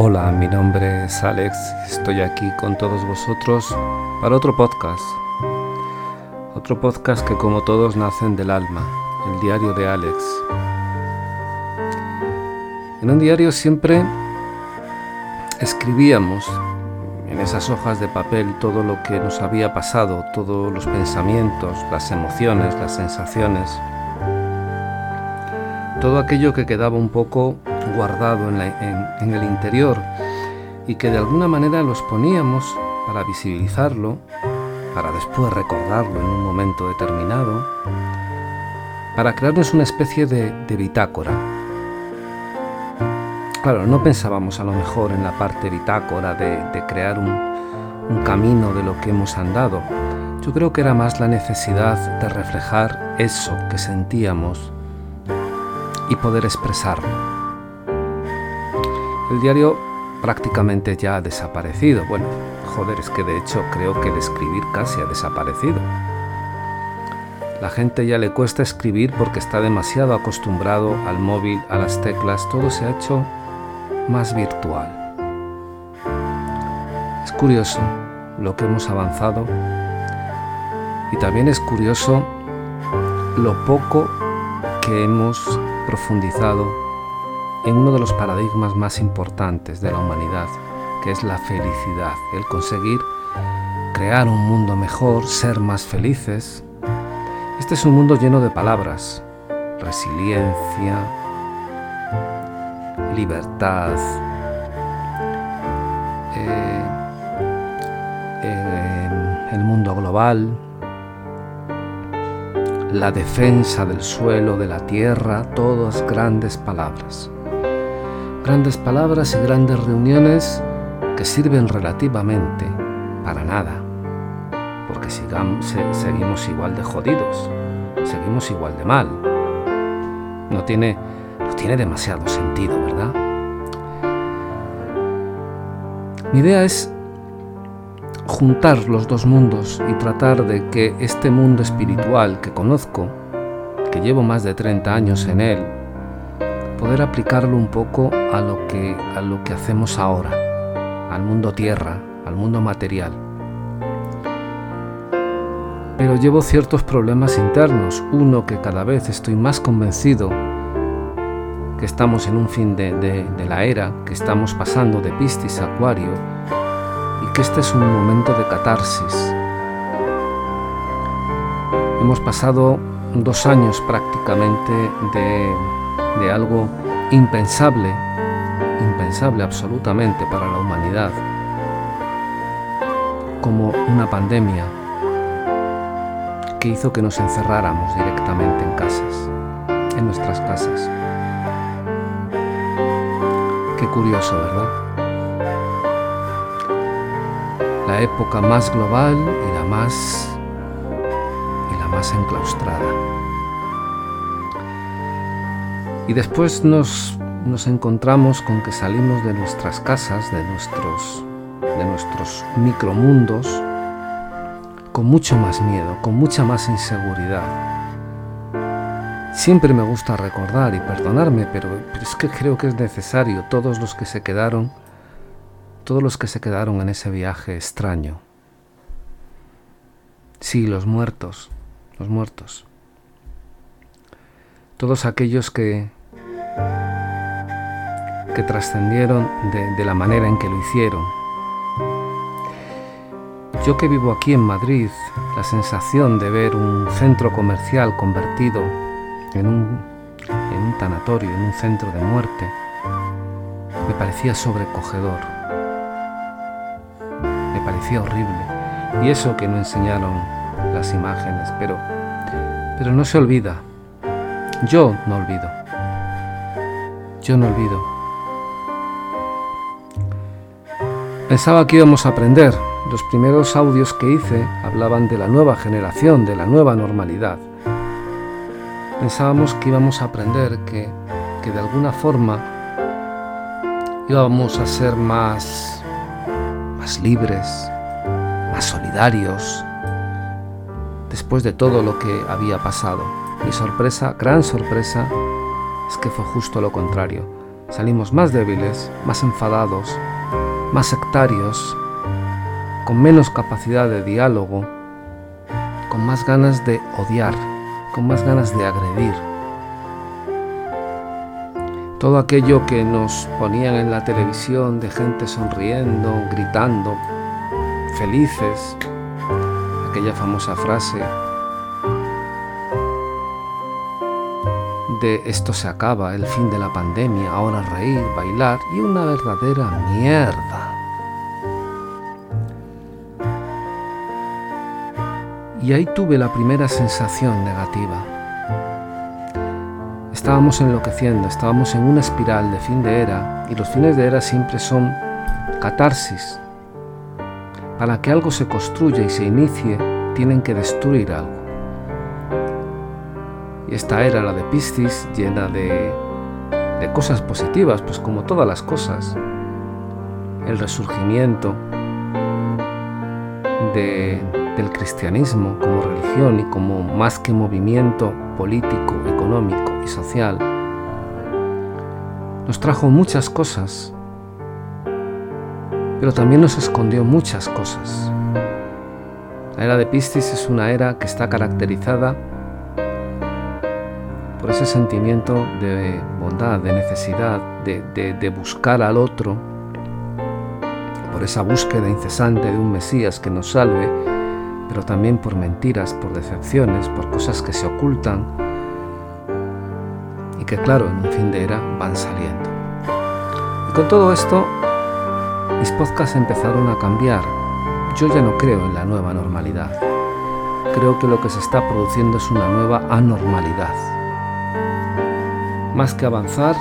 Hola, mi nombre es Alex, estoy aquí con todos vosotros para otro podcast. Otro podcast que como todos nacen del alma, el diario de Alex. En un diario siempre escribíamos en esas hojas de papel todo lo que nos había pasado, todos los pensamientos, las emociones, las sensaciones, todo aquello que quedaba un poco guardado en, el interior y que de alguna manera los poníamos para visibilizarlo, para después recordarlo en un momento determinado, para crearnos una especie de, bitácora. Claro, no pensábamos a lo mejor en la parte bitácora de, crear un camino de lo que hemos andado. Yo creo que era más la necesidad de reflejar eso que sentíamos y poder expresarlo. El diario prácticamente ya ha desaparecido. Bueno, joder, es que de hecho creo que el escribir casi ha desaparecido. La gente ya le cuesta escribir porque está demasiado acostumbrado al móvil, a las teclas, todo se ha hecho más virtual. Es curioso lo que hemos avanzado y también es curioso lo poco que hemos profundizado en uno de los paradigmas más importantes de la humanidad, que es la felicidad, el conseguir crear un mundo mejor, ser más felices. Este es un mundo lleno de palabras, resiliencia, libertad, eh, eh, el mundo global, la defensa del suelo, de la tierra, todas grandes palabras grandes palabras y grandes reuniones que sirven relativamente para nada, porque seguimos igual de jodidos, seguimos igual de mal. No tiene, no tiene demasiado sentido, ¿verdad? Mi idea es juntar los dos mundos y tratar de que este mundo espiritual que conozco, que llevo más de 30 años en él, poder aplicarlo un poco a lo que, a lo que hacemos ahora, al mundo tierra, al mundo material. Pero llevo ciertos problemas internos. Uno que cada vez estoy más convencido que estamos en un fin de, de la era, que estamos pasando de Piscis a Acuario y que este es un momento de catarsis. Hemos pasado dos años prácticamente de de algo impensable, impensable absolutamente para la humanidad, como una pandemia que hizo que nos encerráramos directamente en casas, en nuestras casas. Qué curioso, ¿verdad? La época más global y la más y la más enclaustrada. Y después nos, encontramos con que salimos de nuestras casas, de nuestros, de nuestros micromundos, con mucho más miedo, con mucha más inseguridad. Siempre me gusta recordar y perdonarme, pero, pero, es que creo que es necesario todos los que se quedaron, todos los que se quedaron en ese viaje extraño. Sí, los muertos, los muertos. Todos aquellos que, que trascendieron de, la manera en que lo hicieron. Yo que vivo aquí en Madrid, la sensación de ver un centro comercial convertido en un, en un tanatorio, en un centro de muerte, me parecía sobrecogedor, me parecía horrible. Y eso que no enseñaron las imágenes, pero, pero no se olvida. Yo no olvido. Yo no olvido. Pensaba que íbamos a aprender. Los primeros audios que hice hablaban de la nueva generación, de la nueva normalidad. Pensábamos que íbamos a aprender que, que de alguna forma íbamos a ser más, más libres, más solidarios, después de todo lo que había pasado. Mi sorpresa, gran sorpresa, es que fue justo lo contrario. salimos más débiles, más enfadados, más sectarios, con menos capacidad de diálogo, con más ganas de odiar, con más ganas de agredir. Todo aquello que nos ponían en la televisión de gente sonriendo, gritando, felices, aquella famosa frase de esto se acaba, el fin de la pandemia, ahora reír, bailar y una verdadera mierda. Y ahí tuve la primera sensación negativa. Estábamos enloqueciendo, estábamos en una espiral de fin de era y los fines de era siempre son catarsis. Para que algo se construya y se inicie, tienen que destruir algo. Esta era la de Piscis, llena de, de cosas positivas, pues como todas las cosas. El resurgimiento del cristianismo como religión y como más que movimiento político, económico y social, nos trajo muchas cosas, pero también nos escondió muchas cosas. La era de Piscis es una era que está caracterizada por ese sentimiento de bondad, de necesidad, de, buscar al otro, por esa búsqueda incesante de un Mesías que nos salve, pero también por mentiras, por decepciones, por cosas que se ocultan y que claro, en un fin de era van saliendo. Y con todo esto, mis podcasts empezaron a cambiar. Yo ya no creo en la nueva normalidad. Creo que lo que se está produciendo es una nueva anormalidad más que avanzar,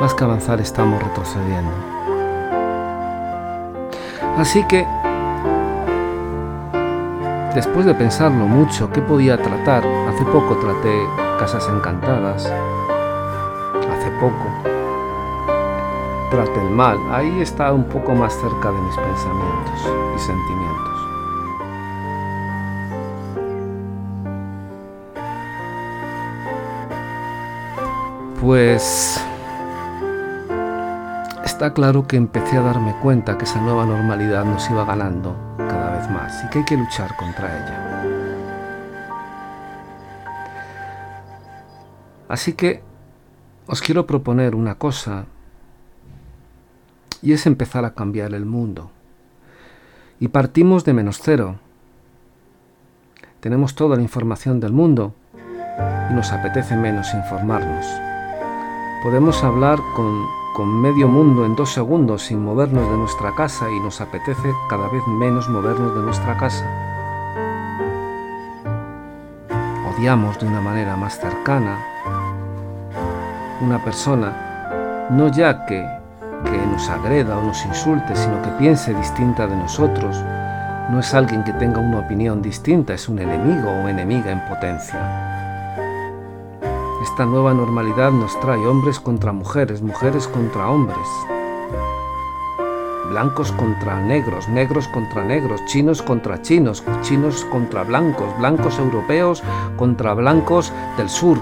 más que avanzar estamos retrocediendo. Así que, después de pensarlo mucho, ¿qué podía tratar? Hace poco traté Casas Encantadas, hace poco traté el mal, ahí está un poco más cerca de mis pensamientos y sentimientos. Pues está claro que empecé a darme cuenta que esa nueva normalidad nos iba ganando cada vez más y que hay que luchar contra ella. Así que os quiero proponer una cosa y es empezar a cambiar el mundo. Y partimos de menos cero. Tenemos toda la información del mundo y nos apetece menos informarnos. Podemos hablar con, medio mundo en dos segundos sin movernos de nuestra casa y nos apetece cada vez menos movernos de nuestra casa. Odiamos de una manera más cercana una persona, no ya que, que nos agreda o nos insulte, sino que piense distinta de nosotros. No es alguien que tenga una opinión distinta, es un enemigo o enemiga en potencia. Esta nueva normalidad nos trae hombres contra mujeres, mujeres contra hombres, blancos contra negros, negros contra negros, chinos contra chinos, chinos contra blancos, blancos europeos contra blancos del sur.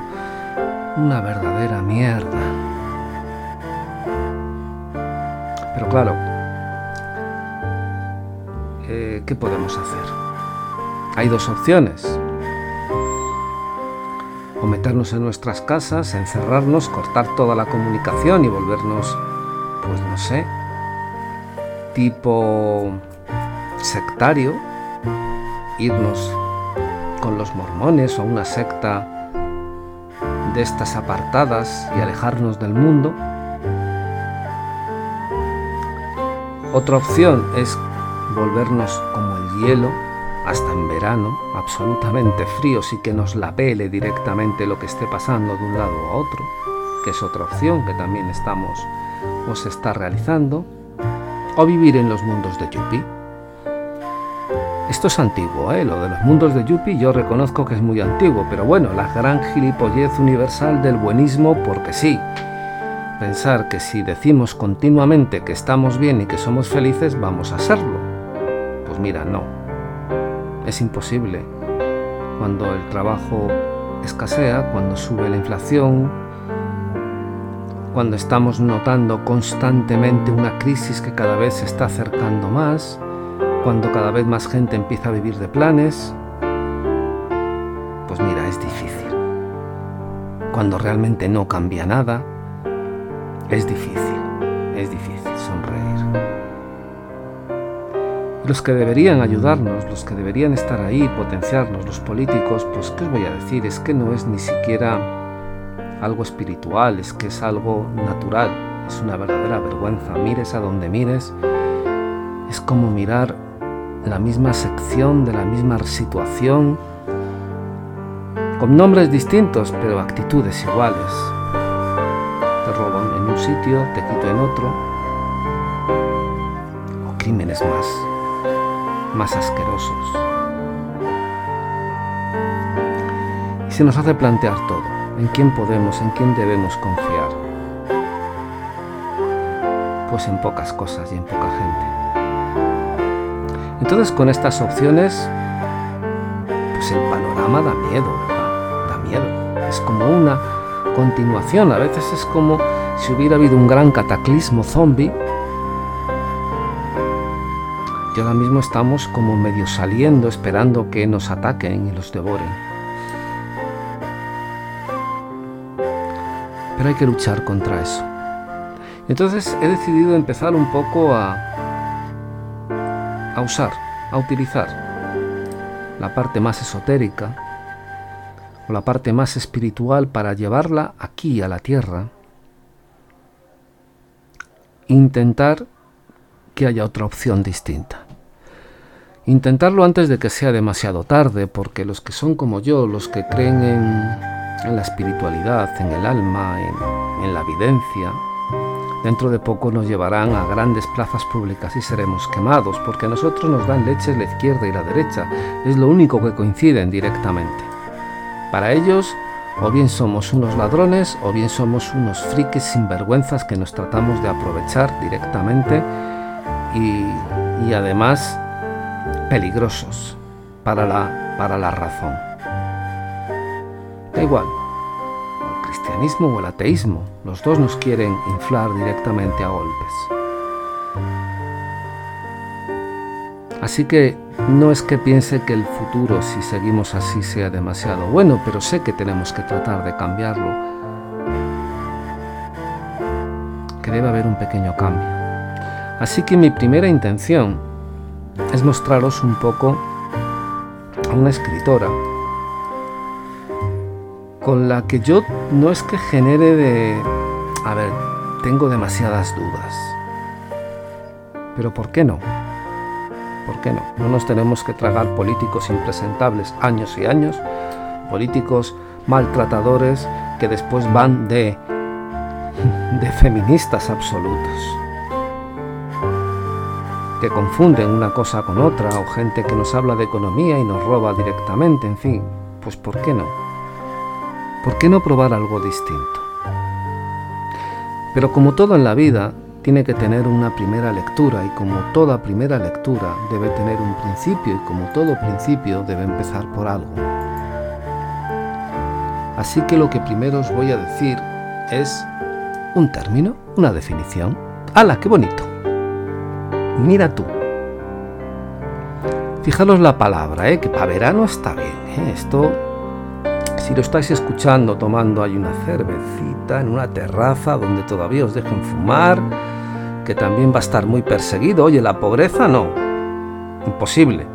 Una verdadera mierda. Pero claro, eh, ¿qué podemos hacer? Hay dos opciones meternos en nuestras casas, encerrarnos, cortar toda la comunicación y volvernos, pues no sé, tipo sectario, irnos con los mormones o una secta de estas apartadas y alejarnos del mundo. Otra opción es volvernos como el hielo hasta en verano, absolutamente fríos y que nos la pele directamente lo que esté pasando de un lado a otro, que es otra opción que también estamos o se está realizando, o vivir en los mundos de Yuppie. Esto es antiguo, ¿eh? lo de los mundos de Yuppie yo reconozco que es muy antiguo, pero bueno, la gran gilipollez universal del buenismo porque sí. Pensar que si decimos continuamente que estamos bien y que somos felices, vamos a serlo. Pues mira, no, es imposible. Cuando el trabajo escasea, cuando sube la inflación, cuando estamos notando constantemente una crisis que cada vez se está acercando más, cuando cada vez más gente empieza a vivir de planes, pues mira, es difícil. Cuando realmente no cambia nada, es difícil, es difícil Los que deberían ayudarnos, los que deberían estar ahí, potenciarnos, los políticos, pues ¿qué os voy a decir? Es que no es ni siquiera algo espiritual, es que es algo natural, es una verdadera vergüenza. Mires a donde mires, es como mirar la misma sección de la misma situación, con nombres distintos, pero actitudes iguales. Te roban en un sitio, te quito en otro, o crímenes más, más asquerosos. Y se nos hace plantear todo, en quién podemos, en quién debemos confiar. Pues en pocas cosas y en poca gente. Entonces con estas opciones, pues el panorama da miedo, ¿verdad? Da miedo. Es como una continuación, a veces es como si hubiera habido un gran cataclismo zombie. Y ahora mismo estamos como medio saliendo, esperando que nos ataquen y los devoren. Pero hay que luchar contra eso. Entonces he decidido empezar un poco a a usar, a utilizar la parte más esotérica o la parte más espiritual para llevarla aquí a la tierra, intentar que haya otra opción distinta. Intentarlo antes de que sea demasiado tarde, porque los que son como yo, los que creen en, la espiritualidad, en el alma, en, la videncia, Dentro de poco nos llevarán a grandes plazas públicas y seremos quemados, porque a nosotros nos dan leches la izquierda y la derecha. Es lo único que coinciden directamente. Para ellos, o bien somos unos ladrones, o bien somos unos frikis sinvergüenzas que nos tratamos de aprovechar directamente y además peligrosos para la, para la razón. Da igual, cristianismo o el ateísmo. Los dos nos quieren inflar directamente a golpes. Así que no es que piense que el futuro, si seguimos así, sea demasiado bueno, pero sé que tenemos que tratar de cambiarlo. Que debe haber un pequeño cambio. Así que mi primera intención es mostraros un poco a una escritora con la que yo no es que genere de... A ver, tengo demasiadas dudas. Pero ¿por qué no? ¿Por qué no? No nos tenemos que tragar políticos impresentables años y años, políticos maltratadores que después van de, de feministas absolutos, que confunden una cosa con otra, o gente que nos habla de economía y nos roba directamente, en fin, pues ¿por qué no? ¿por qué no probar algo distinto? Pero como todo en la vida, tiene que tener una primera lectura y como toda primera lectura debe tener un principio y como todo principio debe empezar por algo. Así que lo que primero os voy a decir es un término, una definición. ¡Hala, qué bonito! Mira tú. Fijaros la palabra, ¿eh? que para verano está bien. ¿eh? Esto si lo estáis escuchando tomando hay una cervecita en una terraza donde todavía os dejen fumar, que también va a estar muy perseguido. Oye, la pobreza no, imposible.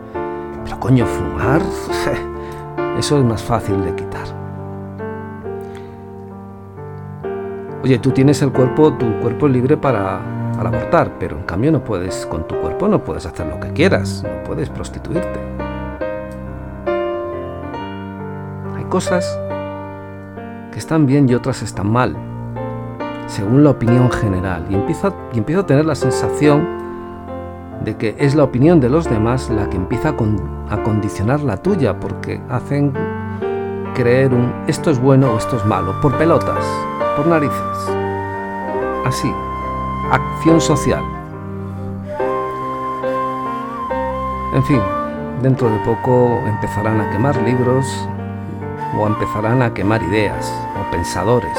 Pero coño, fumar, eso es más fácil de quitar. Oye, tú tienes el cuerpo, tu cuerpo libre para, para abortar, pero en cambio no puedes, con tu cuerpo no puedes hacer lo que quieras, no puedes prostituirte. cosas que están bien y otras están mal, según la opinión general. Y empiezo, a tener la sensación de que es la opinión de los demás la que empieza a, a condicionar la tuya, porque hacen creer un esto es bueno o esto es malo, por pelotas, por narices. Así, acción social. En fin, dentro de poco empezarán a quemar libros, o empezarán a quemar ideas o pensadores.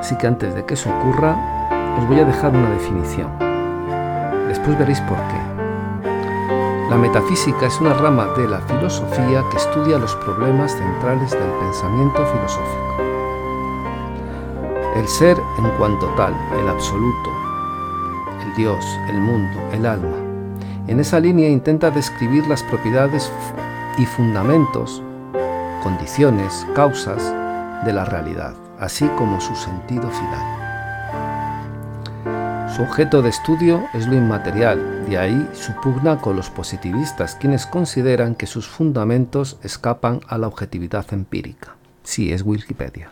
Así que antes de que eso ocurra, os voy a dejar una definición. Después veréis por qué. La metafísica es una rama de la filosofía que estudia los problemas centrales del pensamiento filosófico. El ser en cuanto tal, el absoluto, el Dios, el mundo, el alma. En esa línea intenta describir las propiedades y fundamentos, condiciones, causas de la realidad, así como su sentido final. Su objeto de estudio es lo inmaterial, de ahí su pugna con los positivistas, quienes consideran que sus fundamentos escapan a la objetividad empírica. Sí, es Wikipedia.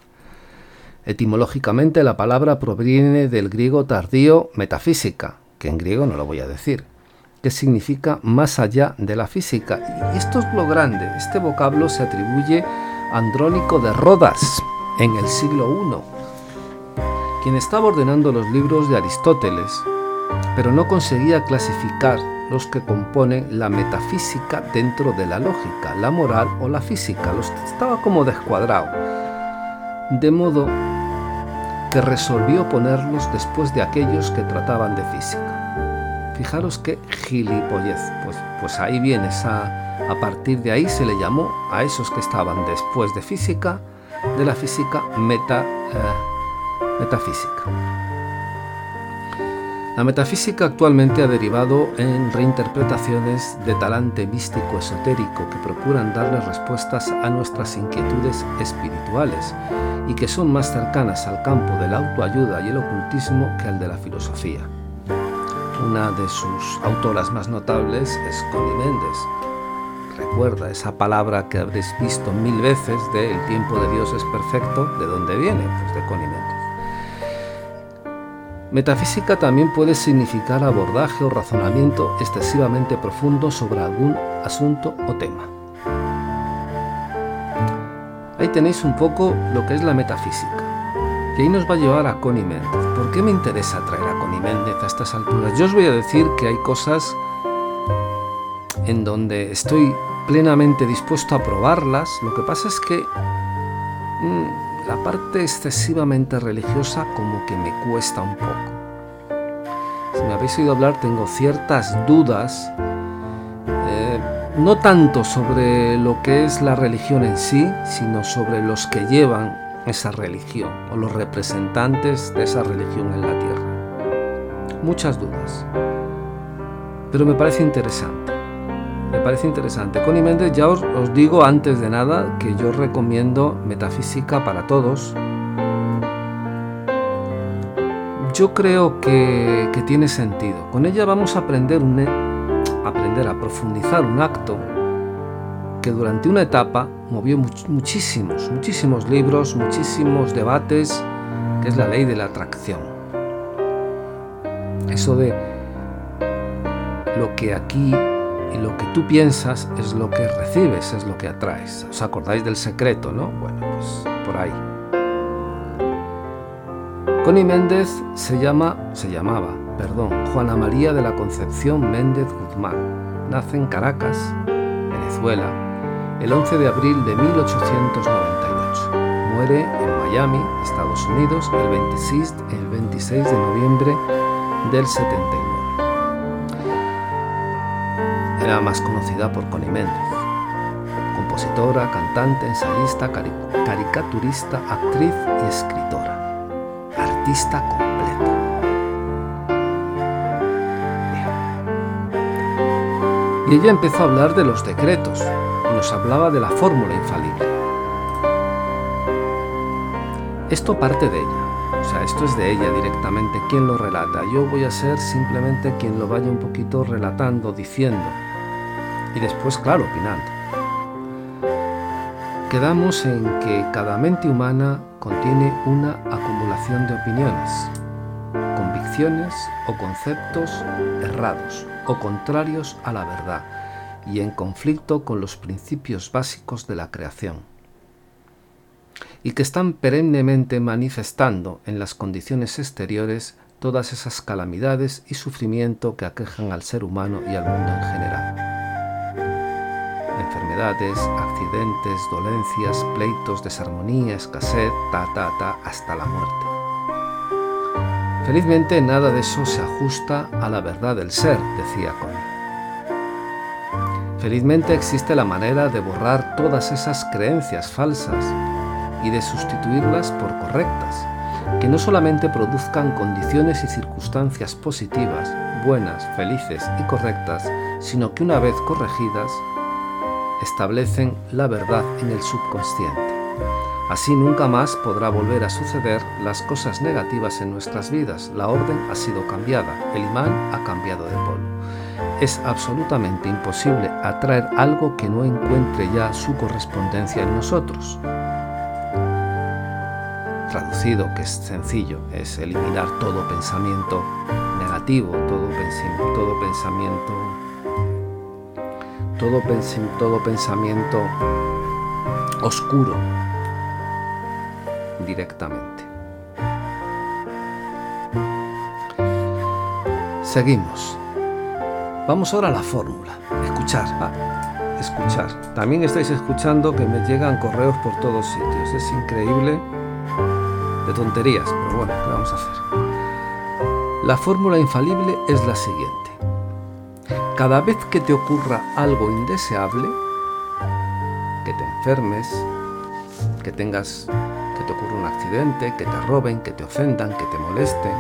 Etimológicamente la palabra proviene del griego tardío metafísica, que en griego no lo voy a decir, que significa más allá de la física. Y esto es lo grande, este vocablo se atribuye a Andrónico de Rodas en el siglo I, quien estaba ordenando los libros de Aristóteles, pero no conseguía clasificar los que componen la metafísica dentro de la lógica, la moral o la física. Los estaba como descuadrado. De modo que resolvió ponerlos después de aquellos que trataban de física. Fijaros qué gilipollez, pues, pues ahí viene esa, a partir de ahí se le llamó a esos que estaban después de física, de la física meta, eh, metafísica. La metafísica actualmente ha derivado en reinterpretaciones de talante místico esotérico que procuran darle respuestas a nuestras inquietudes espirituales y que son más cercanas al campo de la autoayuda y el ocultismo que al de la filosofía. Una de sus autoras más notables es Connie Méndez. Recuerda esa palabra que habréis visto mil veces de el tiempo de Dios es perfecto, ¿de dónde viene? Pues de Connie. Metafísica también puede significar abordaje o razonamiento excesivamente profundo sobre algún asunto o tema. Ahí tenéis un poco lo que es la metafísica. Y ahí nos va a llevar a Connie Méndez. ¿Por qué me interesa traer a Connie Méndez a estas alturas? Yo os voy a decir que hay cosas en donde estoy plenamente dispuesto a probarlas. Lo que pasa es que mmm, la parte excesivamente religiosa como que me cuesta un poco. Habéis oído hablar tengo ciertas dudas no tanto sobre lo que es la religión en sí, sino sobre los que llevan esa religión o los representantes de esa religión en la tierra. Muchas dudas. Pero me parece interesante. Me parece interesante. Connie Méndez, ya os digo antes de nada que yo recomiendo Metafísica para todos. Yo creo que, tiene sentido. Con ella vamos a aprender un, aprender a profundizar un acto que durante una etapa movió muchísimos, muchísimos libros, muchísimos debates, que es la ley de la atracción. Eso de lo que aquí y lo que tú piensas es lo que recibes, es lo que atraes. ¿Os acordáis del secreto, no? Bueno, pues por ahí. Connie Méndez se llama, se llamaba perdón, Juana María de la Concepción Méndez Guzmán. Nace en Caracas, Venezuela, el 11 de abril de 1898. Muere en Miami, Estados Unidos, el 26, el 26 de noviembre del 79. Era más conocida por Connie Méndez. Compositora, cantante, ensayista, caricaturista, actriz y escritora. Y ella empezó a hablar de los decretos y nos hablaba de la fórmula infalible. Esto parte de ella, o sea, esto es de ella directamente, quien lo relata. Yo voy a ser simplemente quien lo vaya un poquito relatando, diciendo y después, claro, opinando. Quedamos en que cada mente humana contiene una acumulación de opiniones, convicciones o conceptos errados o contrarios a la verdad y en conflicto con los principios básicos de la creación, y que están perennemente manifestando en las condiciones exteriores todas esas calamidades y sufrimiento que aquejan al ser humano y al mundo en general. Enfermedades, accidentes, dolencias, pleitos, desarmonía, escasez, ta, ta, ta, hasta la muerte. Felizmente nada de eso se ajusta a la verdad del ser, decía Connie. Felizmente existe la manera de borrar todas esas creencias falsas y de sustituirlas por correctas, que no solamente produzcan condiciones y circunstancias positivas, buenas, felices y correctas, sino que una vez corregidas, establecen la verdad en el subconsciente. Así nunca más podrá volver a suceder las cosas negativas en nuestras vidas. La orden ha sido cambiada, el imán ha cambiado de polo. Es absolutamente imposible atraer algo que no encuentre ya su correspondencia en nosotros. Traducido, que es sencillo, es eliminar todo pensamiento negativo, todo, todo pensamiento, todo, todo pensamiento oscuro directamente. Seguimos. Vamos ahora a la fórmula. Escuchar. Ah, escuchar. También estáis escuchando que me llegan correos por todos sitios. Es increíble. De tonterías, pero bueno, ¿qué vamos a hacer? La fórmula infalible es la siguiente. Cada vez que te ocurra algo indeseable, que te enfermes, que tengas que te ocurra un accidente, que te roben, que te ofendan, que te molesten,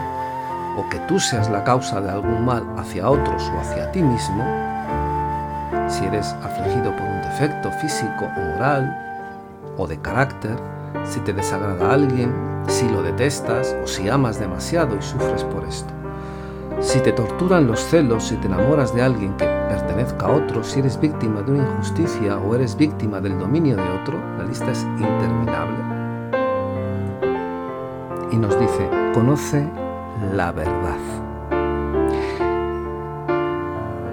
o que tú seas la causa de algún mal hacia otros o hacia ti mismo, si eres afligido por un defecto físico o moral o de carácter, si te desagrada alguien, si lo detestas o si amas demasiado y sufres por esto. Si te torturan los celos, si te enamoras de alguien que pertenezca a otro, si eres víctima de una injusticia o eres víctima del dominio de otro, la lista es interminable y nos dice, conoce la verdad.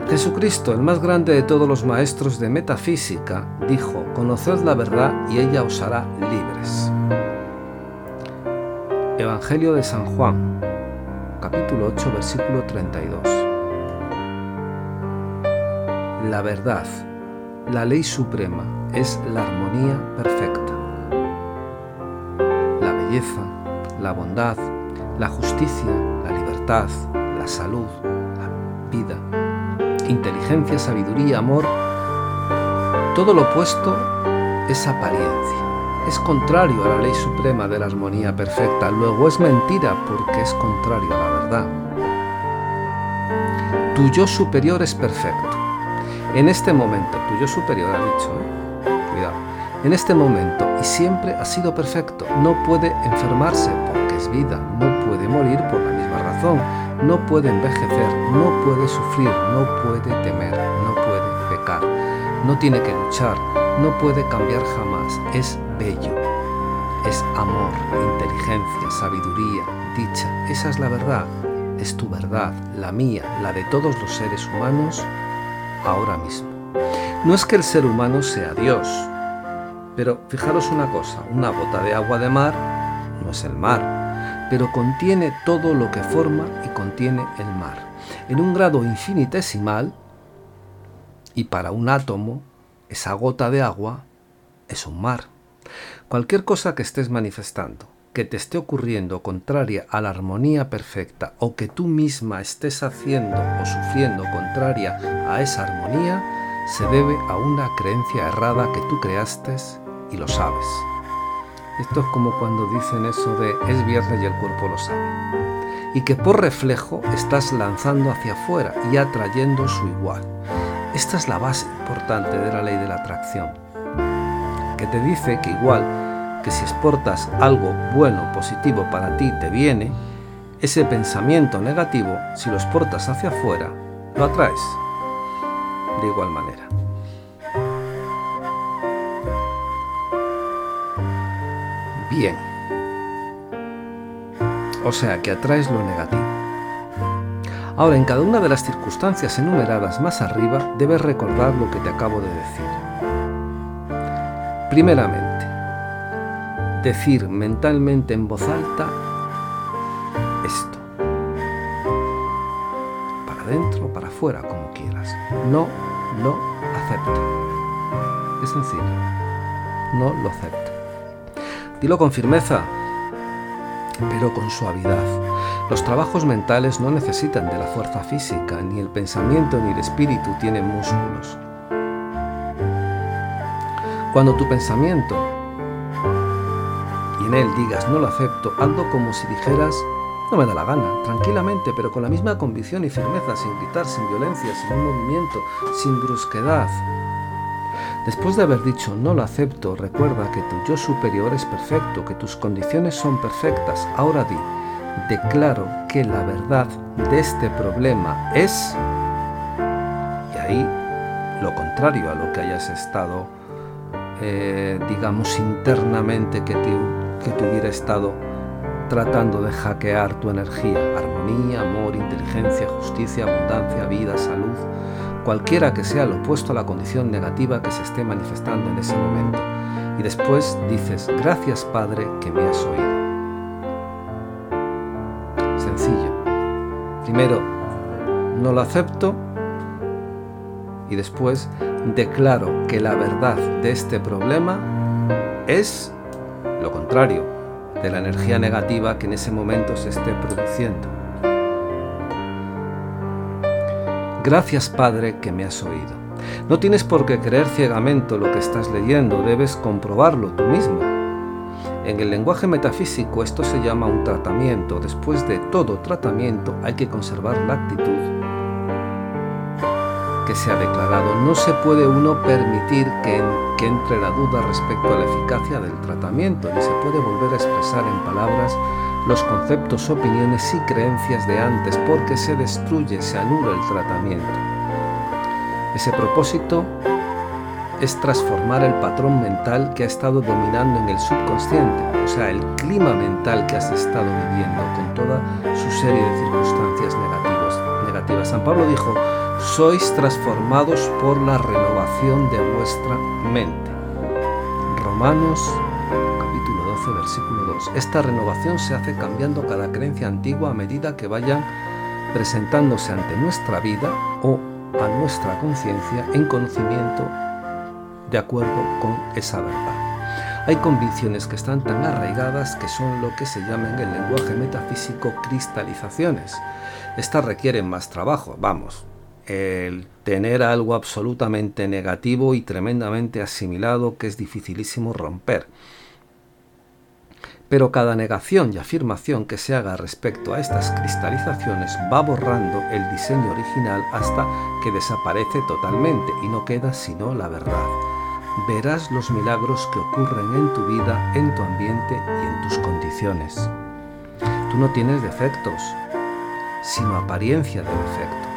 Jesucristo, el más grande de todos los maestros de metafísica, dijo, conoced la verdad y ella os hará libres. Evangelio de San Juan, capítulo 8, versículo 32. La verdad, la ley suprema, es la armonía perfecta. La belleza, la bondad, la justicia, la libertad, la salud, la vida, inteligencia, sabiduría, amor, todo lo opuesto es apariencia. Es contrario a la ley suprema de la armonía perfecta, luego es mentira porque es contrario a la verdad. Tu yo superior es perfecto. En este momento, tu yo superior ha dicho, ¿eh? cuidado, en este momento y siempre ha sido perfecto, no puede enfermarse porque es vida, no puede morir por la misma razón, no puede envejecer, no puede sufrir, no puede temer, no puede pecar, no tiene que luchar, no puede cambiar jamás, es es amor, inteligencia, sabiduría, dicha, esa es la verdad, es tu verdad, la mía, la de todos los seres humanos, ahora mismo. No es que el ser humano sea Dios, pero fijaros una cosa, una gota de agua de mar no es el mar, pero contiene todo lo que forma y contiene el mar. En un grado infinitesimal, y para un átomo, esa gota de agua es un mar. Cualquier cosa que estés manifestando, que te esté ocurriendo contraria a la armonía perfecta o que tú misma estés haciendo o sufriendo contraria a esa armonía, se debe a una creencia errada que tú creaste y lo sabes. Esto es como cuando dicen eso de es viernes y el cuerpo lo sabe. Y que por reflejo estás lanzando hacia afuera y atrayendo su igual. Esta es la base importante de la ley de la atracción. Que te dice que igual que si exportas algo bueno, positivo para ti, te viene, ese pensamiento negativo, si lo exportas hacia afuera, lo atraes de igual manera. Bien. O sea que atraes lo negativo. Ahora, en cada una de las circunstancias enumeradas más arriba, debes recordar lo que te acabo de decir. Primeramente, decir mentalmente en voz alta esto. Para adentro, para afuera, como quieras. No lo acepto. Es sencillo. No lo acepto. Dilo con firmeza, pero con suavidad. Los trabajos mentales no necesitan de la fuerza física, ni el pensamiento ni el espíritu tienen músculos. Cuando tu pensamiento y en él digas no lo acepto, algo como si dijeras no me da la gana, tranquilamente, pero con la misma convicción y firmeza, sin gritar, sin violencia, sin un movimiento, sin brusquedad. Después de haber dicho no lo acepto, recuerda que tu yo superior es perfecto, que tus condiciones son perfectas. Ahora di, declaro que la verdad de este problema es... Y ahí lo contrario a lo que hayas estado, eh, digamos, internamente que te, que te hubiera estado tratando de hackear tu energía, armonía, amor, inteligencia, justicia, abundancia, vida, salud, cualquiera que sea lo opuesto a la condición negativa que se esté manifestando en ese momento. Y después dices, gracias Padre que me has oído. Sencillo. Primero, no lo acepto y después declaro que la verdad de este problema es lo contrario, de la energía negativa que en ese momento se esté produciendo. Gracias Padre que me has oído. No tienes por qué creer ciegamente lo que estás leyendo, debes comprobarlo tú mismo. En el lenguaje metafísico esto se llama un tratamiento. Después de todo tratamiento hay que conservar la actitud que se ha declarado. No se puede uno permitir que, entre la duda respecto a la eficacia del tratamiento, ni se puede volver a expresar en palabras los conceptos, opiniones y creencias de antes, porque se destruye, se anula el tratamiento. Ese propósito es transformar el patrón mental que ha estado dominando en el subconsciente, o sea, el clima mental que has estado viviendo con toda su serie de circunstancias negativas. San Pablo dijo, sois transformados por la renovación de vuestra mente. Romanos capítulo 12, versículo 2. Esta renovación se hace cambiando cada creencia antigua a medida que vayan presentándose ante nuestra vida o a nuestra conciencia en conocimiento de acuerdo con esa verdad. Hay convicciones que están tan arraigadas que son lo que se llama en el lenguaje metafísico cristalizaciones. Estas requieren más trabajo, vamos, el tener algo absolutamente negativo y tremendamente asimilado que es dificilísimo romper. Pero cada negación y afirmación que se haga respecto a estas cristalizaciones va borrando el diseño original hasta que desaparece totalmente y no queda sino la verdad. Verás los milagros que ocurren en tu vida, en tu ambiente y en tus condiciones. Tú no tienes defectos, sino apariencia de defectos.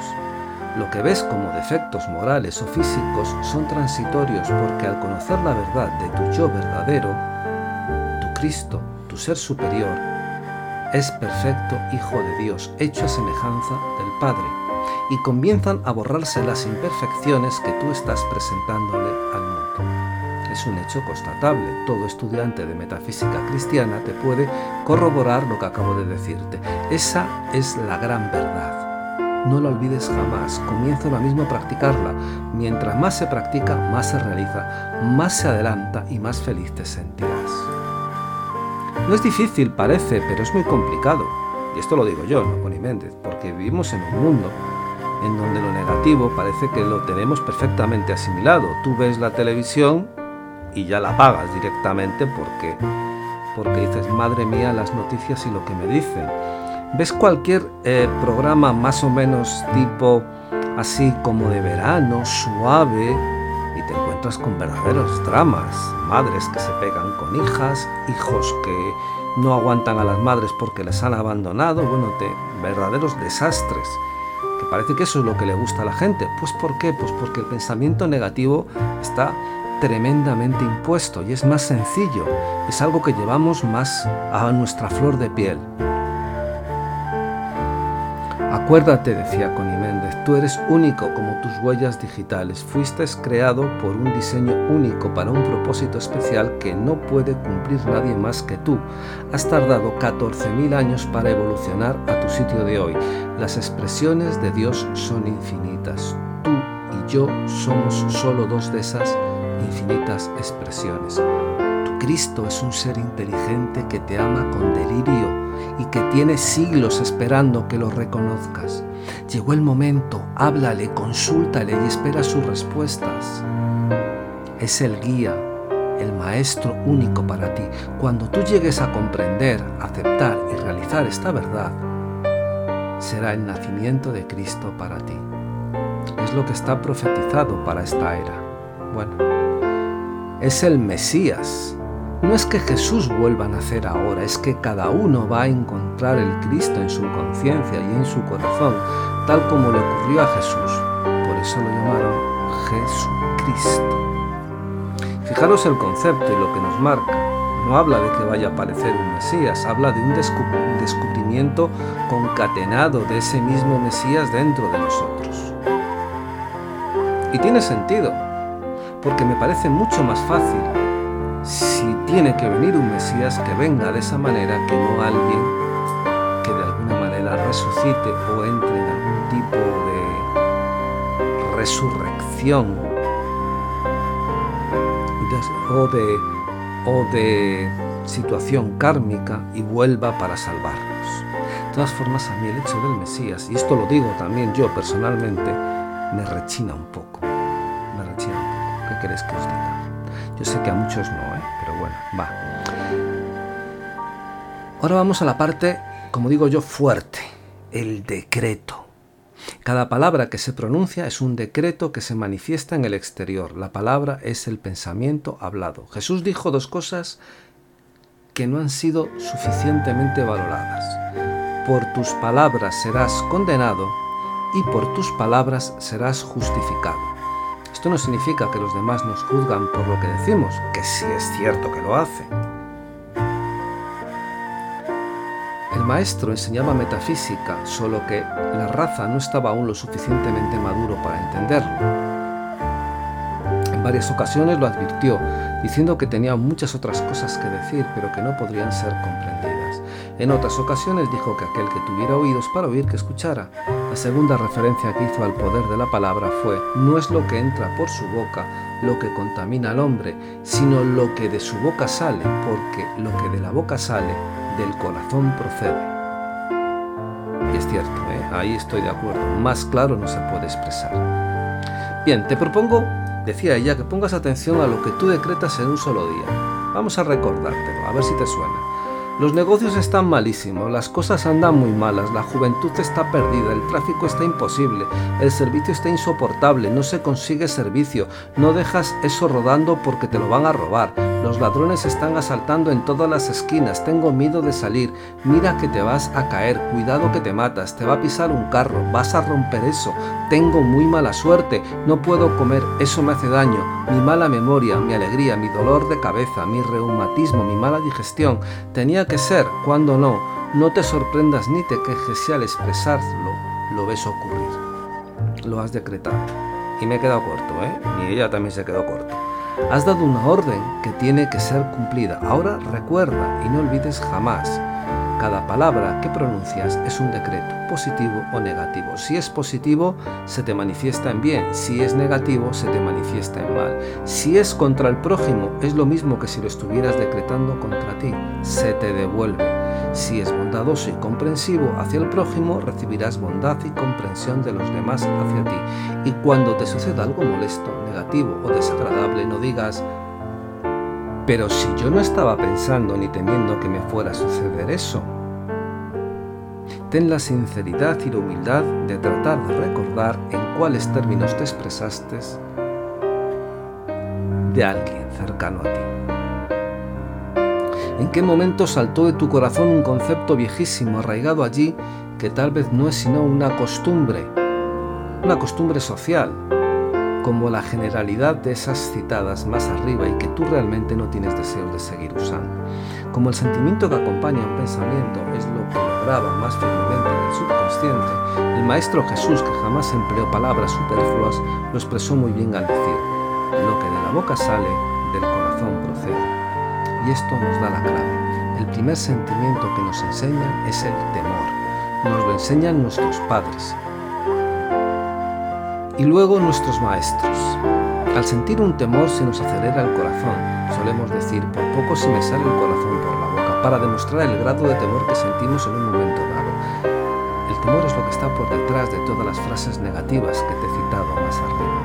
Lo que ves como defectos morales o físicos son transitorios porque al conocer la verdad de tu yo verdadero, tu Cristo, tu ser superior, es perfecto Hijo de Dios, hecho a semejanza del Padre, y comienzan a borrarse las imperfecciones que tú estás presentándole al mundo. Es un hecho constatable. Todo estudiante de metafísica cristiana te puede corroborar lo que acabo de decirte. Esa es la gran verdad. No la olvides jamás, comienza ahora mismo a practicarla. Mientras más se practica, más se realiza, más se adelanta y más feliz te sentirás. No es difícil, parece, pero es muy complicado. Y esto lo digo yo, no Connie Méndez, porque vivimos en un mundo en donde lo negativo parece que lo tenemos perfectamente asimilado. Tú ves la televisión y ya la pagas directamente porque, porque dices, madre mía, las noticias y lo que me dicen ves cualquier eh, programa más o menos tipo así como de verano, suave, y te encuentras con verdaderos dramas, madres que se pegan con hijas, hijos que no aguantan a las madres porque les han abandonado, bueno, te, verdaderos desastres, que parece que eso es lo que le gusta a la gente. Pues ¿por qué? Pues porque el pensamiento negativo está tremendamente impuesto y es más sencillo, es algo que llevamos más a nuestra flor de piel. Acuérdate, decía Connie Méndez, tú eres único como tus huellas digitales. Fuiste creado por un diseño único para un propósito especial que no puede cumplir nadie más que tú. Has tardado 14.000 años para evolucionar a tu sitio de hoy. Las expresiones de Dios son infinitas. Tú y yo somos solo dos de esas infinitas expresiones. Tu Cristo es un ser inteligente que te ama con delirio y que tiene siglos esperando que lo reconozcas. Llegó el momento, háblale, consúltale y espera sus respuestas. Es el guía, el maestro único para ti. Cuando tú llegues a comprender, aceptar y realizar esta verdad, será el nacimiento de Cristo para ti. Es lo que está profetizado para esta era. Bueno, es el Mesías. No es que Jesús vuelva a nacer ahora, es que cada uno va a encontrar el Cristo en su conciencia y en su corazón, tal como le ocurrió a Jesús. Por eso lo llamaron Jesucristo. Fijaros el concepto y lo que nos marca. No habla de que vaya a aparecer un Mesías, habla de un descubrimiento concatenado de ese mismo Mesías dentro de nosotros. Y tiene sentido, porque me parece mucho más fácil si tiene que venir un Mesías que venga de esa manera que no alguien que de alguna manera resucite o entre en algún tipo de resurrección o de, o de situación kármica y vuelva para salvarnos. De todas formas, a mí el hecho del Mesías, y esto lo digo también yo personalmente, me rechina un poco. ¿Qué queréis que os diga? Yo sé que a muchos no, ¿eh? Ahora vamos a la parte, como digo yo, fuerte, el decreto. Cada palabra que se pronuncia es un decreto que se manifiesta en el exterior. La palabra es el pensamiento hablado. Jesús dijo dos cosas que no han sido suficientemente valoradas. Por tus palabras serás condenado y por tus palabras serás justificado. Esto no significa que los demás nos juzgan por lo que decimos, que sí es cierto que lo hacen El maestro enseñaba metafísica, solo que la raza no estaba aún lo suficientemente maduro para entenderlo. En varias ocasiones lo advirtió, diciendo que tenía muchas otras cosas que decir, pero que no podrían ser comprendidas. En otras ocasiones dijo que aquel que tuviera oídos para oír, que escuchara. La segunda referencia que hizo al poder de la palabra fue, no es lo que entra por su boca lo que contamina al hombre, sino lo que de su boca sale, porque lo que de la boca sale del corazón procede. Y es cierto, ¿eh? ahí estoy de acuerdo, más claro no se puede expresar. Bien, te propongo, decía ella, que pongas atención a lo que tú decretas en un solo día. Vamos a recordártelo, a ver si te suena. Los negocios están malísimos, las cosas andan muy malas, la juventud está perdida, el tráfico está imposible, el servicio está insoportable, no se consigue servicio, no dejas eso rodando porque te lo van a robar, los ladrones están asaltando en todas las esquinas, tengo miedo de salir, mira que te vas a caer, cuidado que te matas, te va a pisar un carro, vas a romper eso, tengo muy mala suerte, no puedo comer, eso me hace daño, mi mala memoria, mi alegría, mi dolor de cabeza, mi reumatismo, mi mala digestión, tenía que ser, cuando no, no te sorprendas ni te quejes si al expresarlo lo ves ocurrir. Lo has decretado. Y me he quedado corto, ¿eh? Y ella también se quedó corto. Has dado una orden que tiene que ser cumplida. Ahora recuerda y no olvides jamás cada palabra que pronuncias es un decreto, positivo o negativo. Si es positivo, se te manifiesta en bien. Si es negativo, se te manifiesta en mal. Si es contra el prójimo, es lo mismo que si lo estuvieras decretando contra ti. Se te devuelve. Si es bondadoso y comprensivo hacia el prójimo, recibirás bondad y comprensión de los demás hacia ti. Y cuando te suceda algo molesto, negativo o desagradable, no digas, pero si yo no estaba pensando ni temiendo que me fuera a suceder eso, ten la sinceridad y la humildad de tratar de recordar en cuáles términos te expresaste de alguien cercano a ti. ¿En qué momento saltó de tu corazón un concepto viejísimo arraigado allí que tal vez no es sino una costumbre, una costumbre social, como la generalidad de esas citadas más arriba y que tú realmente no tienes deseos de seguir usando. Como el sentimiento que acompaña un pensamiento es lo que lograba más firmemente en el subconsciente, el Maestro Jesús, que jamás empleó palabras superfluas, lo expresó muy bien al decir, lo que de la boca sale. Y esto nos da la clave. El primer sentimiento que nos enseñan es el temor. Nos lo enseñan nuestros padres, y luego nuestros maestros. Al sentir un temor se nos acelera el corazón. Solemos decir, por poco se me sale el corazón por la boca, para demostrar el grado de temor que sentimos en un momento dado. El temor es lo que está por detrás de todas las frases negativas que te he citado más arriba.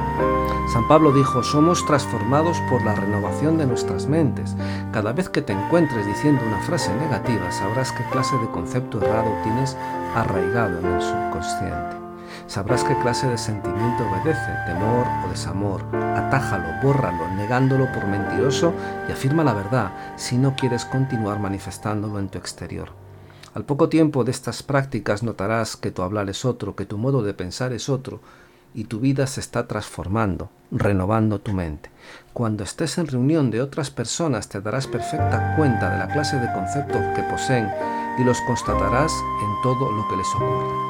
San Pablo dijo, somos transformados por la renovación de nuestras mentes. Cada vez que te encuentres diciendo una frase negativa, sabrás qué clase de concepto errado tienes arraigado en el subconsciente. Sabrás qué clase de sentimiento obedece, temor o desamor. Atájalo, bórralo, negándolo por mentiroso y afirma la verdad si no quieres continuar manifestándolo en tu exterior. Al poco tiempo de estas prácticas notarás que tu hablar es otro, que tu modo de pensar es otro, y tu vida se está transformando, renovando tu mente. Cuando estés en reunión de otras personas te darás perfecta cuenta de la clase de conceptos que poseen y los constatarás en todo lo que les ocurre.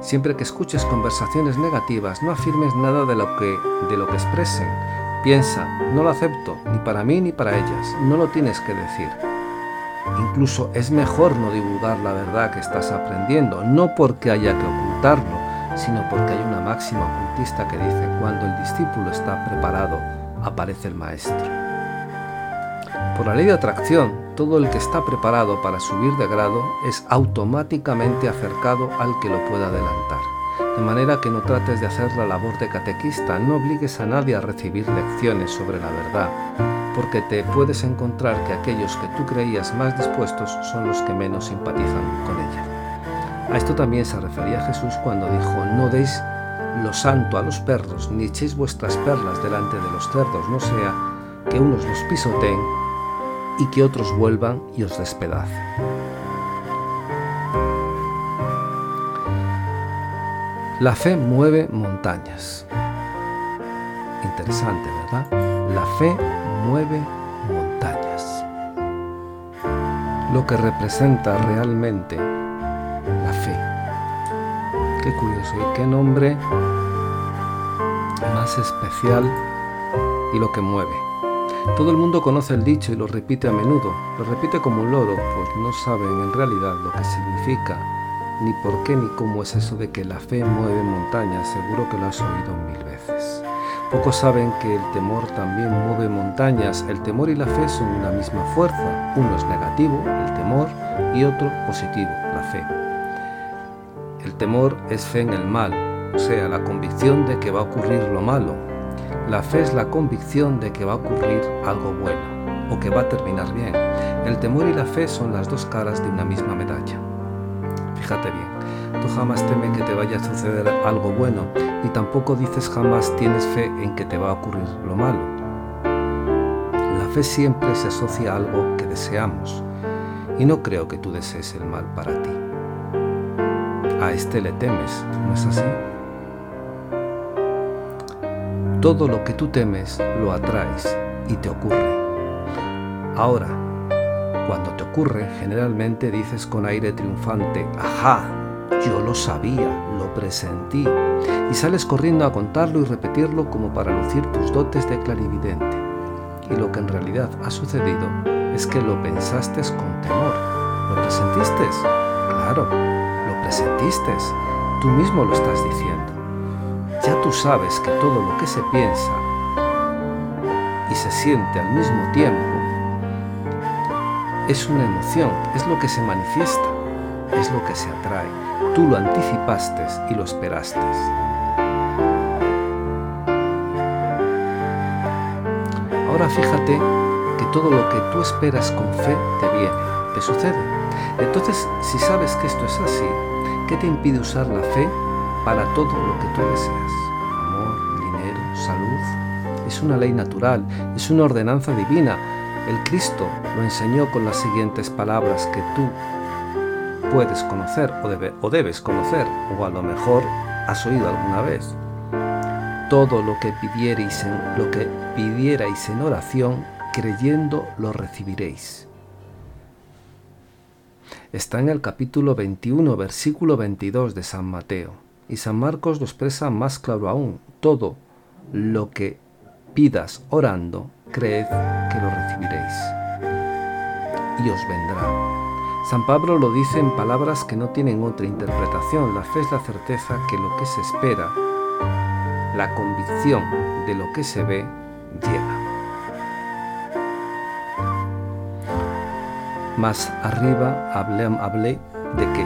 Siempre que escuches conversaciones negativas, no afirmes nada de lo que, de lo que expresen. Piensa, no lo acepto, ni para mí ni para ellas, no lo tienes que decir. Incluso es mejor no divulgar la verdad que estás aprendiendo, no porque haya que ocultarlo, sino porque hay una máxima ocultista que dice, cuando el discípulo está preparado, aparece el maestro. Por la ley de atracción, todo el que está preparado para subir de grado es automáticamente acercado al que lo pueda adelantar. De manera que no trates de hacer la labor de catequista, no obligues a nadie a recibir lecciones sobre la verdad, porque te puedes encontrar que aquellos que tú creías más dispuestos son los que menos simpatizan con ella. A esto también se refería Jesús cuando dijo, no deis lo santo a los perros, ni echéis vuestras perlas delante de los cerdos, no sea que unos los pisoteen y que otros vuelvan y os despedacen. La fe mueve montañas. Interesante, ¿verdad? La fe mueve montañas. Lo que representa realmente. Qué curioso y qué nombre más especial y lo que mueve. Todo el mundo conoce el dicho y lo repite a menudo. Lo repite como un loro, pues no saben en realidad lo que significa, ni por qué ni cómo es eso de que la fe mueve montañas. Seguro que lo has oído mil veces. Pocos saben que el temor también mueve montañas. El temor y la fe son una misma fuerza. Uno es negativo, el temor, y otro positivo, la fe. Temor es fe en el mal, o sea, la convicción de que va a ocurrir lo malo. La fe es la convicción de que va a ocurrir algo bueno o que va a terminar bien. El temor y la fe son las dos caras de una misma medalla. Fíjate bien, tú jamás temes que te vaya a suceder algo bueno y tampoco dices jamás tienes fe en que te va a ocurrir lo malo. La fe siempre se asocia a algo que deseamos y no creo que tú desees el mal para ti. A este le temes, ¿no es así? Todo lo que tú temes lo atraes y te ocurre. Ahora, cuando te ocurre, generalmente dices con aire triunfante, ajá, yo lo sabía, lo presentí, y sales corriendo a contarlo y repetirlo como para lucir tus dotes de clarividente. Y lo que en realidad ha sucedido es que lo pensaste con temor. ¿Lo presentiste? Claro, lo presentiste. Tú mismo lo estás diciendo. Ya tú sabes que todo lo que se piensa y se siente al mismo tiempo es una emoción, es lo que se manifiesta, es lo que se atrae. Tú lo anticipaste y lo esperaste. Ahora fíjate que todo lo que tú esperas con fe te viene, te sucede. Entonces, si sabes que esto es así, ¿qué te impide usar la fe para todo lo que tú deseas? Amor, dinero, salud. Es una ley natural, es una ordenanza divina. El Cristo lo enseñó con las siguientes palabras que tú puedes conocer o, debe, o debes conocer, o a lo mejor has oído alguna vez. Todo lo que pidierais en, lo que pidierais en oración, creyendo lo recibiréis. Está en el capítulo 21, versículo 22 de San Mateo. Y San Marcos lo expresa más claro aún. Todo lo que pidas orando, creed que lo recibiréis. Y os vendrá. San Pablo lo dice en palabras que no tienen otra interpretación. La fe es la certeza que lo que se espera la convicción de lo que se ve llega. Más arriba hablé, hablé de que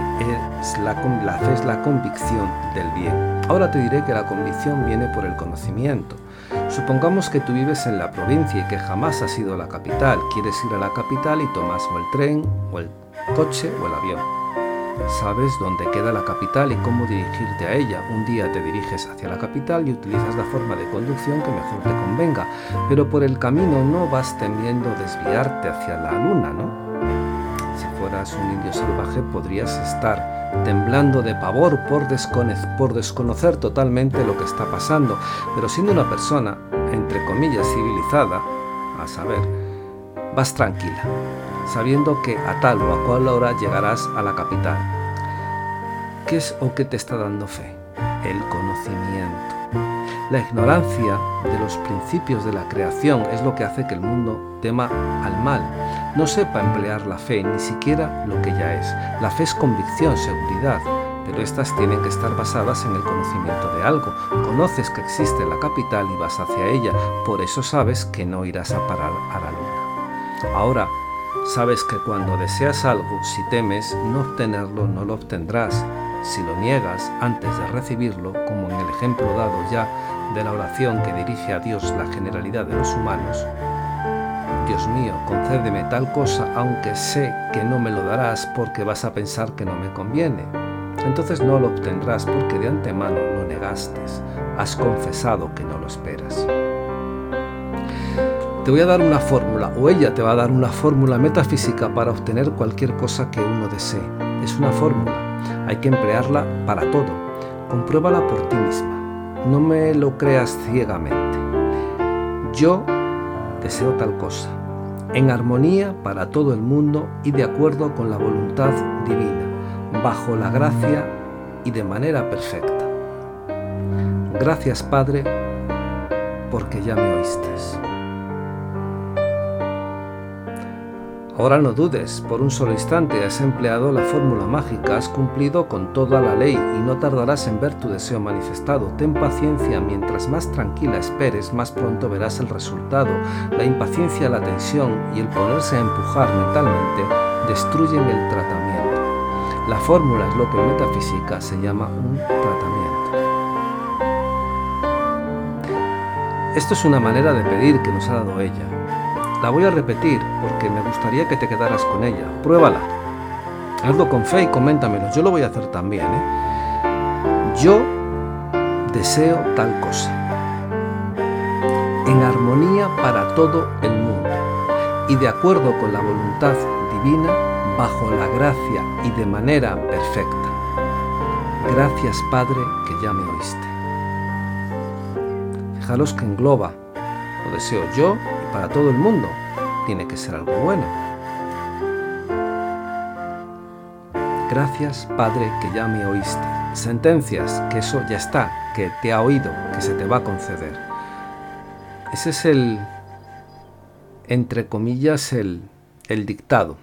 es la, la fe es la convicción del bien. Ahora te diré que la convicción viene por el conocimiento. Supongamos que tú vives en la provincia y que jamás has ido a la capital. Quieres ir a la capital y tomas o el tren, o el coche, o el avión. Sabes dónde queda la capital y cómo dirigirte a ella. Un día te diriges hacia la capital y utilizas la forma de conducción que mejor te convenga, pero por el camino no vas temiendo desviarte hacia la luna, ¿no? Fueras un indio salvaje podrías estar temblando de pavor por, por desconocer totalmente lo que está pasando, pero siendo una persona, entre comillas, civilizada, a saber, vas tranquila, sabiendo que a tal o a cual hora llegarás a la capital. ¿Qué es o qué te está dando fe? El conocimiento. La ignorancia de los principios de la creación es lo que hace que el mundo tema al mal, no sepa emplear la fe, ni siquiera lo que ya es. La fe es convicción, seguridad, pero estas tienen que estar basadas en el conocimiento de algo. Conoces que existe la capital y vas hacia ella, por eso sabes que no irás a parar a la luna. Ahora, Sabes que cuando deseas algo, si temes no obtenerlo, no lo obtendrás. Si lo niegas antes de recibirlo, como en el ejemplo dado ya de la oración que dirige a Dios la generalidad de los humanos, Dios mío, concédeme tal cosa aunque sé que no me lo darás porque vas a pensar que no me conviene. Entonces no lo obtendrás porque de antemano lo negaste, has confesado que no lo esperas. Te voy a dar una fórmula, o ella te va a dar una fórmula metafísica para obtener cualquier cosa que uno desee. Es una fórmula, hay que emplearla para todo. Compruébala por ti misma. No me lo creas ciegamente. Yo deseo tal cosa, en armonía para todo el mundo y de acuerdo con la voluntad divina, bajo la gracia y de manera perfecta. Gracias Padre, porque ya me oíste. Ahora no dudes, por un solo instante has empleado la fórmula mágica, has cumplido con toda la ley y no tardarás en ver tu deseo manifestado. Ten paciencia, mientras más tranquila esperes, más pronto verás el resultado. La impaciencia, la tensión y el ponerse a empujar mentalmente destruyen el tratamiento. La fórmula es lo que en metafísica se llama un tratamiento. Esto es una manera de pedir que nos ha dado ella. La voy a repetir porque me gustaría que te quedaras con ella. Pruébala. Hazlo con fe y coméntamelo. Yo lo voy a hacer también. ¿eh? Yo deseo tal cosa. En armonía para todo el mundo. Y de acuerdo con la voluntad divina, bajo la gracia y de manera perfecta. Gracias Padre que ya me oíste. Fijaros que engloba, lo deseo yo para todo el mundo. Tiene que ser algo bueno. Gracias, Padre, que ya me oíste. Sentencias, que eso ya está, que te ha oído, que se te va a conceder. Ese es el, entre comillas, el, el dictado.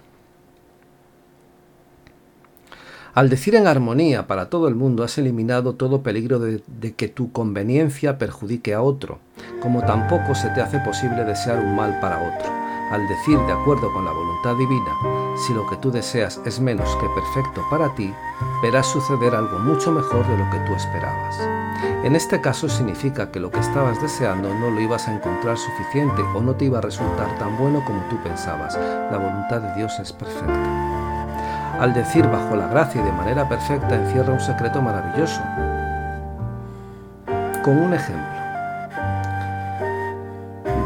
Al decir en armonía para todo el mundo has eliminado todo peligro de, que tu conveniencia perjudique a otro, como tampoco se te hace posible desear un mal para otro. Al decir de acuerdo con la voluntad divina, si lo que tú deseas es menos que perfecto para ti, verás suceder algo mucho mejor de lo que tú esperabas. En este caso significa que lo que estabas deseando no lo ibas a encontrar suficiente o no te iba a resultar tan bueno como tú pensabas. La voluntad de Dios es perfecta al decir bajo la gracia y de manera perfecta encierra un secreto maravilloso. Con un ejemplo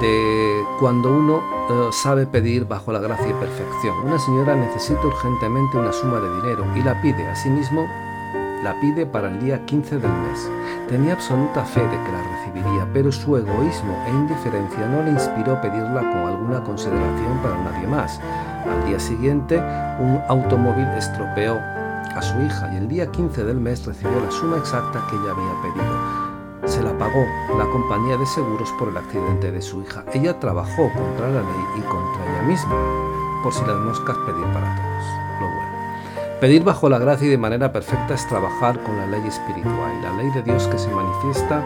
de cuando uno eh, sabe pedir bajo la gracia y perfección. Una señora necesita urgentemente una suma de dinero y la pide a sí mismo la pide para el día 15 del mes. Tenía absoluta fe de que la recibiría, pero su egoísmo e indiferencia no le inspiró pedirla con alguna consideración para nadie más. Al día siguiente, un automóvil estropeó a su hija y el día 15 del mes recibió la suma exacta que ella había pedido. Se la pagó la compañía de seguros por el accidente de su hija. Ella trabajó contra la ley y contra ella misma, por si las moscas pedir para todos. Lo bueno. Pedir bajo la gracia y de manera perfecta es trabajar con la ley espiritual, la ley de Dios que se manifiesta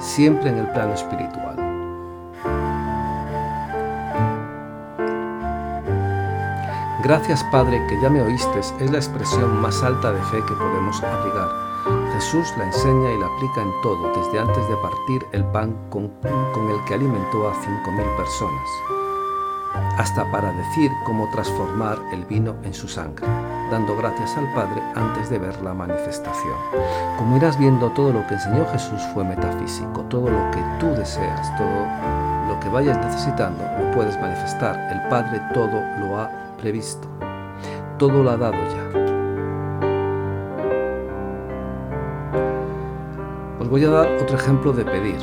siempre en el plano espiritual. Gracias Padre que ya me oíste es la expresión más alta de fe que podemos abrigar. Jesús la enseña y la aplica en todo, desde antes de partir el pan con, con el que alimentó a cinco mil personas, hasta para decir cómo transformar el vino en su sangre, dando gracias al Padre antes de ver la manifestación. Como irás viendo, todo lo que enseñó Jesús fue metafísico, todo lo que tú deseas, todo lo que vayas necesitando, lo puedes manifestar. El Padre todo lo ha previsto. Todo lo ha dado ya. Os voy a dar otro ejemplo de pedir.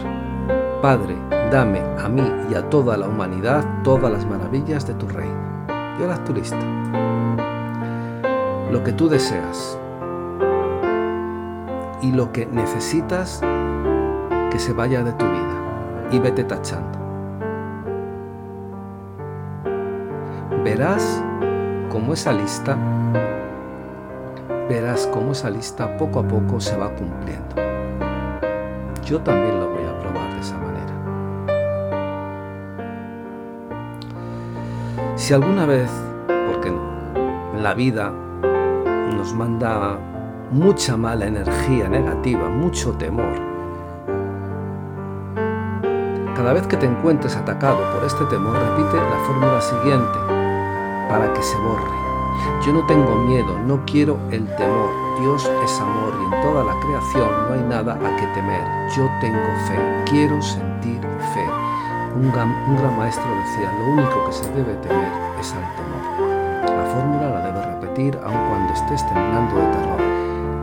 Padre, dame a mí y a toda la humanidad todas las maravillas de tu reino. Y ahora tu lista. Lo que tú deseas y lo que necesitas que se vaya de tu vida y vete tachando. Verás cómo esa lista, verás cómo esa lista poco a poco se va cumpliendo. Yo también lo voy a probar de esa manera. Si alguna vez, porque en la vida nos manda mucha mala energía negativa, mucho temor, cada vez que te encuentres atacado por este temor, repite la fórmula siguiente para que se borre. Yo no tengo miedo, no quiero el temor. Dios es amor y en toda la creación no hay nada a que temer. Yo tengo fe, quiero sentir fe. Un gran, maestro decía, lo único que se debe temer repetir aun cuando estés temblando de terror.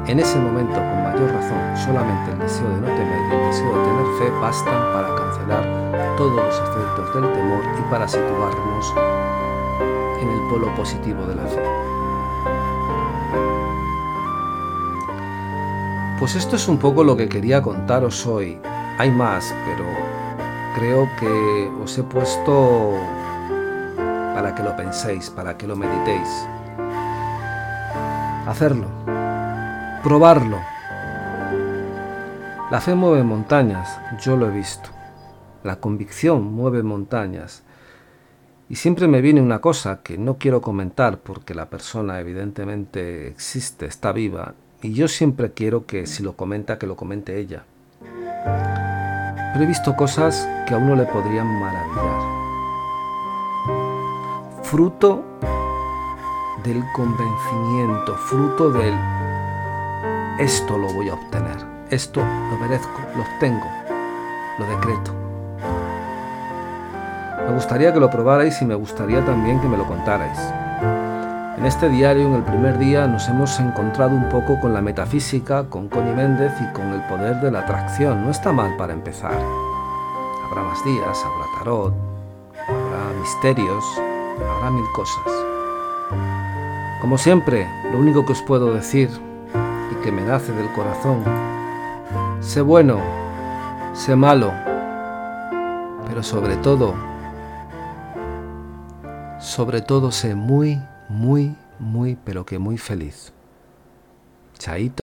En ese momento, con mayor razón, solamente el deseo de no temer y el deseo de tener fe bastan para cancelar todos los efectos del temor y para situarnos en el polo positivo de la fe. Pues esto es un poco lo que quería contaros hoy. Hay más, pero creo que os he puesto para que lo penséis, para que lo meditéis. Hacerlo, probarlo. La fe mueve montañas, yo lo he visto. La convicción mueve montañas. Y siempre me viene una cosa que no quiero comentar porque la persona evidentemente existe, está viva, y yo siempre quiero que si lo comenta, que lo comente ella. Pero he visto cosas que a uno le podrían maravillar. Fruto del convencimiento, fruto del esto lo voy a obtener, esto lo merezco, lo obtengo, lo decreto. Me gustaría que lo probarais y me gustaría también que me lo contarais. En este diario, en el primer día, nos hemos encontrado un poco con la metafísica, con Connie Méndez y con el poder de la atracción. No está mal para empezar. Habrá más días, habrá tarot, habrá misterios, habrá mil cosas. Como siempre, lo único que os puedo decir y que me nace del corazón, sé bueno, sé malo, pero sobre todo, sobre todo sé muy, muy, muy, pero que muy feliz. Chaito.